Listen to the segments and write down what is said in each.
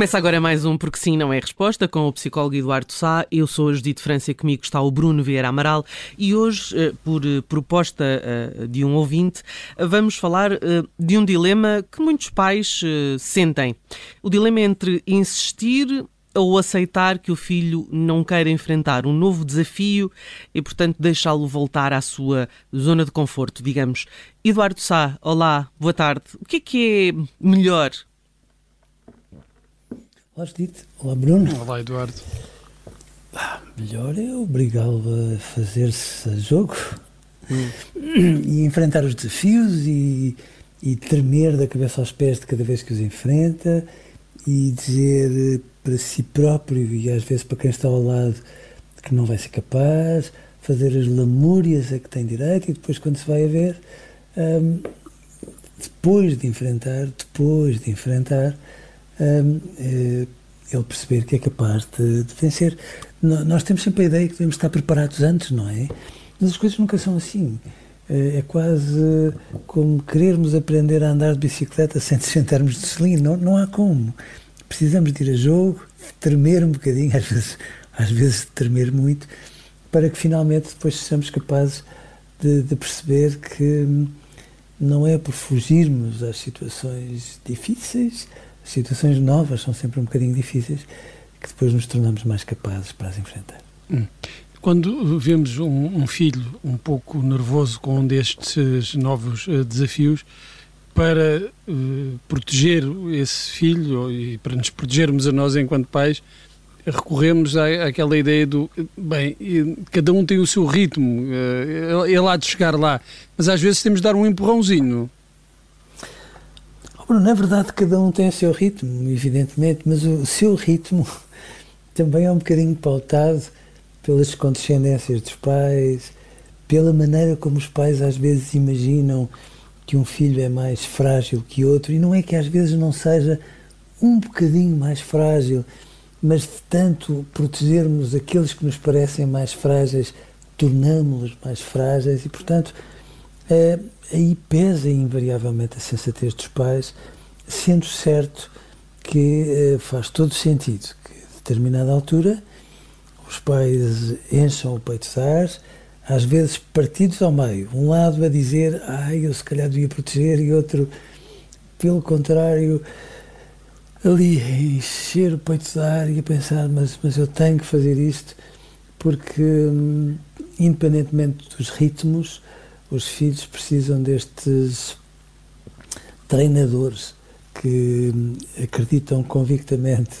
Começa agora mais um Porque Sim Não É Resposta com o psicólogo Eduardo Sá. Eu sou a Judite França, comigo está o Bruno Vieira Amaral e hoje, eh, por eh, proposta eh, de um ouvinte, vamos falar de um dilema que muitos pais sentem. O dilema entre insistir ou aceitar que o filho não queira enfrentar um novo desafio e, portanto, deixá-lo voltar à sua zona de conforto, digamos. Eduardo Sá, olá, boa tarde. O que é que é melhor? Olá, Judite. Olá, Bruno. Olá, Eduardo. Ah, melhor é obrigá-lo a fazer-se a jogo hum. e enfrentar os desafios e, e tremer da cabeça aos pés de cada vez que os enfrenta e dizer para si próprio e às vezes para quem está ao lado que não vai ser capaz, fazer as lamúrias a que tem direito e depois quando se vai a ver, um, depois de enfrentar, depois de enfrentar, ele perceber que é capaz de, de, vencer. Nós temos sempre a ideia que devemos estar preparados antes, não é? Mas as coisas nunca são assim. É, é quase como querermos aprender a andar de bicicleta sem sentarmos de selim. Não, não há como. Precisamos de ir a jogo, de tremer um bocadinho, às vezes, às vezes de tremer muito, para que finalmente depois sejamos capazes de, de perceber que não é por fugirmos às situações difíceis, situações novas são sempre um bocadinho difíceis, que depois nos tornamos mais capazes para as enfrentar. Hum. Quando vemos um, um, filho um pouco nervoso com um destes novos uh, desafios, para uh, proteger esse filho e para nos protegermos a nós enquanto pais, recorremos à, àquela ideia do bem, cada um tem o seu ritmo, uh, ele há de chegar lá, mas às vezes temos de dar um empurrãozinho. Bruno, na verdade, cada um tem o seu ritmo, evidentemente, mas o seu ritmo também é um bocadinho pautado pelas condescendências dos pais, pela maneira como os pais às vezes imaginam que um filho é mais frágil que outro, e não é que às vezes não seja um bocadinho mais frágil, mas de tanto protegermos aqueles que nos parecem mais frágeis, tornamos-los mais frágeis, e portanto é, aí pesa invariavelmente a sensatez dos pais, sendo certo que eh, faz todo sentido que a determinada altura os pais encham o peito de ar, às vezes partidos ao meio, um lado a dizer, ai, eu se calhar devia proteger, e outro, pelo contrário, ali a encher o peito de ar e a pensar, mas, mas eu tenho que fazer isto, porque, hum, independentemente dos ritmos, os filhos precisam destes treinadores que acreditam convictamente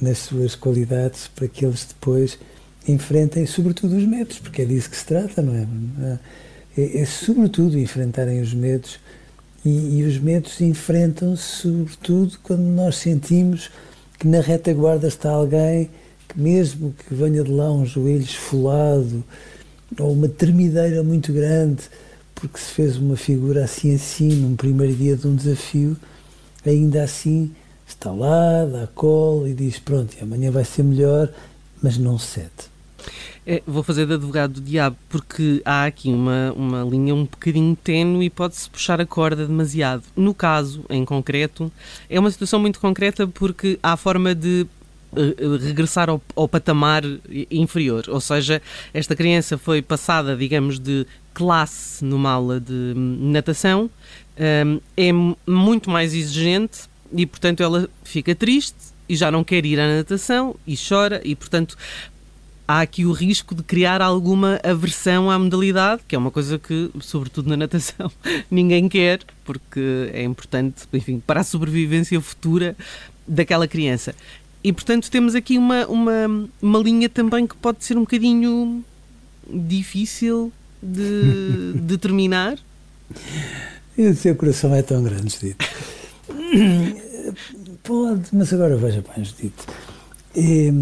nas suas qualidades para que eles depois enfrentem sobretudo os medos, porque é disso que se trata, não é? É, é sobretudo enfrentarem os medos e, e os medos enfrentam-se sobretudo quando nós sentimos que na retaguarda está alguém que mesmo que venha de lá um joelho esfolado ou uma tremideira muito grande porque se fez uma figura assim assim num primeiro dia de um desafio, ainda assim está lá, dá colo e diz pronto, amanhã vai ser melhor, mas não cede. É, vou fazer de advogado do diabo, porque há aqui uma, uma linha um bocadinho tenue e pode-se puxar a corda demasiado. No caso, em concreto, é uma situação muito concreta porque há forma de regressar ao, ao, patamar inferior. Ou seja, esta criança foi passada, digamos, de classe numa aula de natação, um, é muito mais exigente e, portanto, ela fica triste e já não quer ir à natação e chora e, portanto, há aqui o risco de criar alguma aversão à modalidade, que é uma coisa que, sobretudo na natação, ninguém quer, porque é importante, enfim, para a sobrevivência futura daquela criança. E, portanto, temos aqui uma, uma, uma linha também que pode ser um bocadinho difícil de determinar. E o seu coração é tão grande, Judito. Pode, mas agora veja bem, Judito. É,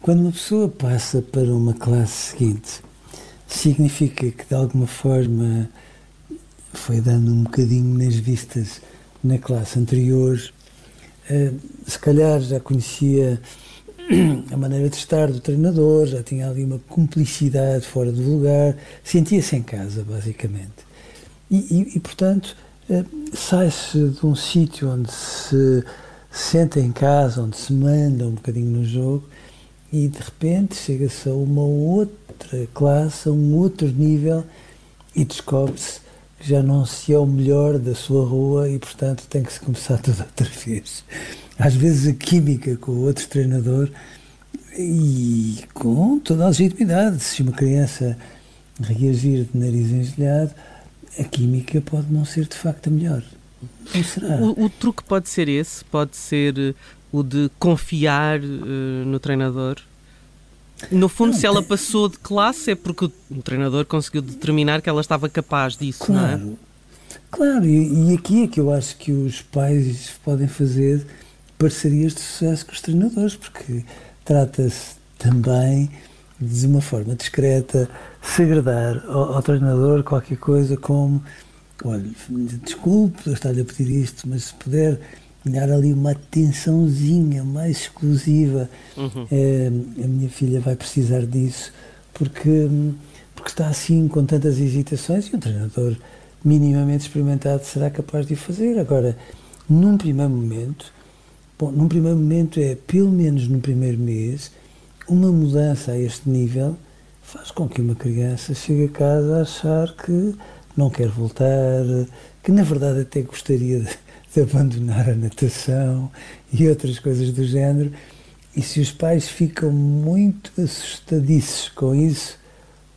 quando uma pessoa passa para uma classe seguinte, significa que de alguma forma foi dando um bocadinho nas vistas na classe anterior. Uh, se calhar já conhecia a maneira de estar do treinador, já tinha ali uma cumplicidade fora do lugar, sentia-se em casa, basicamente. E, e, e portanto, uh, sai-se de um sítio onde se senta em casa, onde se manda um bocadinho no jogo, e de repente chega-se a uma outra classe, a um outro nível e descobre-se já não se é o melhor da sua rua e, portanto, tem que se começar tudo outra vez. Às vezes a química com o outro treinador e com toda a legitimidade. Se uma criança reagir de nariz engelhado, a química pode não ser de facto a melhor. Não será? O, o truque pode ser esse, pode ser o de confiar uh, no treinador? No fundo, não, se ela passou de classe é porque o treinador conseguiu determinar que ela estava capaz disso, claro, não é? Claro, e, e aqui é que eu acho que os pais podem fazer parcerias de sucesso com os treinadores, porque trata-se também de uma forma discreta segredar ao, ao treinador qualquer coisa como olha, desculpe eu estar-lhe a pedir isto, mas se puder dar ali uma atençãozinha mais exclusiva. Uhum. É, a minha filha vai precisar disso, porque, porque está assim com tantas hesitações e um treinador minimamente experimentado será capaz de o fazer. Agora, num primeiro momento, bom, num primeiro momento é, pelo menos no primeiro mês, uma mudança a este nível faz com que uma criança chegue a casa a achar que não quer voltar, que na verdade até gostaria de de abandonar a natação e outras coisas do género. E se os pais ficam muito assustadiços com isso,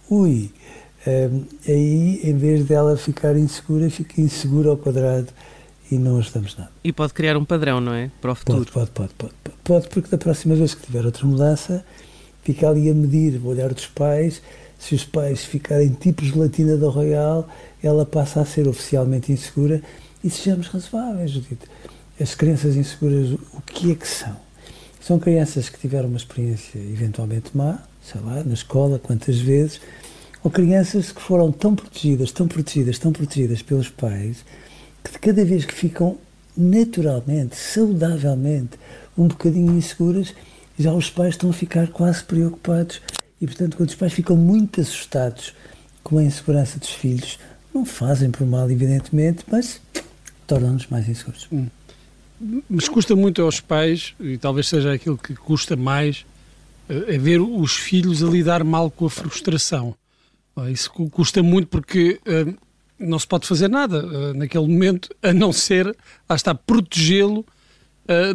ui, um, aí em vez dela ficar insegura, fica insegura ao quadrado e não ajudamos nada. E pode criar um padrão, não é? Para o futuro. Pode, pode, pode, pode, pode porque da próxima vez que tiver outra mudança, fica ali a medir o olhar dos pais. Se os pais ficarem tipo gelatina da Royal, ela passa a ser oficialmente insegura e sejamos razoáveis, Judite. As crianças inseguras, o que é que são? São crianças que tiveram uma experiência eventualmente má, sei lá, na escola, quantas vezes, ou crianças que foram tão protegidas, tão protegidas, tão protegidas pelos pais, que de cada vez que ficam naturalmente, saudavelmente, um bocadinho inseguras, já os pais estão a ficar quase preocupados. E, portanto, quando os pais ficam muito assustados com a insegurança dos filhos, não fazem por mal, evidentemente, mas torna-nos mais inseguros. Hum. Mas custa muito aos pais, e talvez seja aquilo que custa mais, é ver os filhos a lidar mal com a frustração. Isso custa muito porque uh, não se pode fazer nada uh, naquele momento, a não ser, estar protegê-lo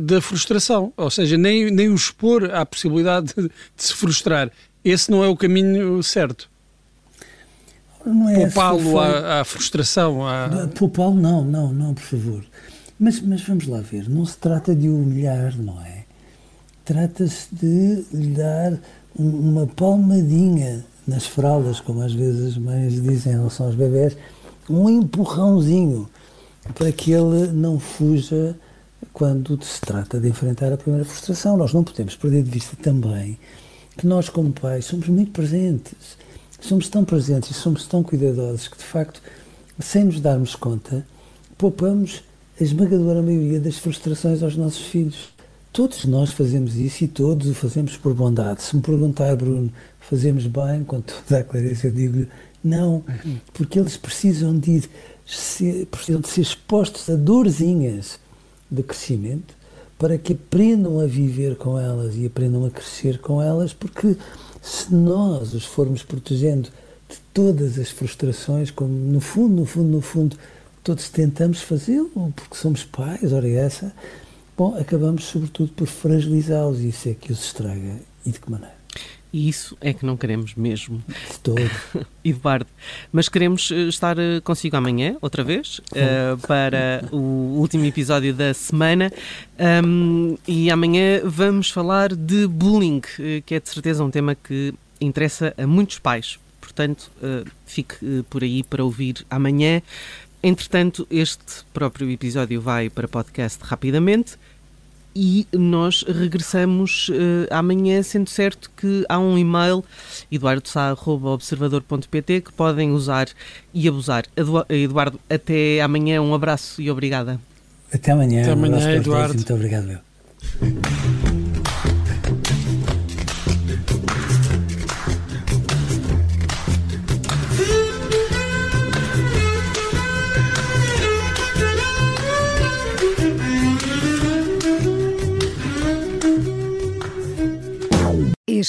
da frustração. Ou seja, nem, nem o expor à possibilidade de, de se frustrar. Esse não é o caminho certo não é Poupá-lo à, à, frustração? À... Poupá-lo, não, não, não, por favor. Mas, mas vamos lá ver, não se trata de humilhar, não é? Trata-se de lhe dar uma palmadinha nas fraldas, como às vezes as mães dizem em relação aos bebés, um empurrãozinho para que ele não fuja quando se trata de enfrentar a primeira frustração. Nós não podemos perder de vista também que nós, como pais, somos muito presentes somos tão presentes e somos tão cuidadosos que, de facto, sem nos darmos conta, poupamos a esmagadora maioria das frustrações aos nossos filhos. Todos nós fazemos isso e todos o fazemos por bondade. Se me perguntar, Bruno, fazemos bem, com toda a clareza, eu digo não, porque eles precisam de, ser, precisam de ser expostos a dorzinhas de crescimento para que aprendam a viver com elas e aprendam a crescer com elas, porque se nós os formos protegendo de todas as frustrações, como no fundo, no fundo, no fundo, todos tentamos fazê-lo, porque somos pais, ora essa, bom, acabamos sobretudo por fragilizá-los e isso é que os estraga. E de que maneira? E isso é que não queremos mesmo. De todo. Eduardo, mas queremos eh, estar eh, consigo amanhã, outra vez, uh, para o último episódio da semana. Um, e amanhã vamos falar de bullying, que é de certeza um tema que interessa a muitos pais. Portanto, uh, fique uh, por aí para ouvir amanhã. Entretanto, este próprio episódio vai para podcast rapidamente e nós regressamos uh, amanhã, sendo certo que há um e-mail eduardosá.observador.pt que podem usar e abusar. Eduardo, até amanhã, um abraço e obrigada. Até amanhã, até amanhã um Eduardo. Muito obrigado, meu.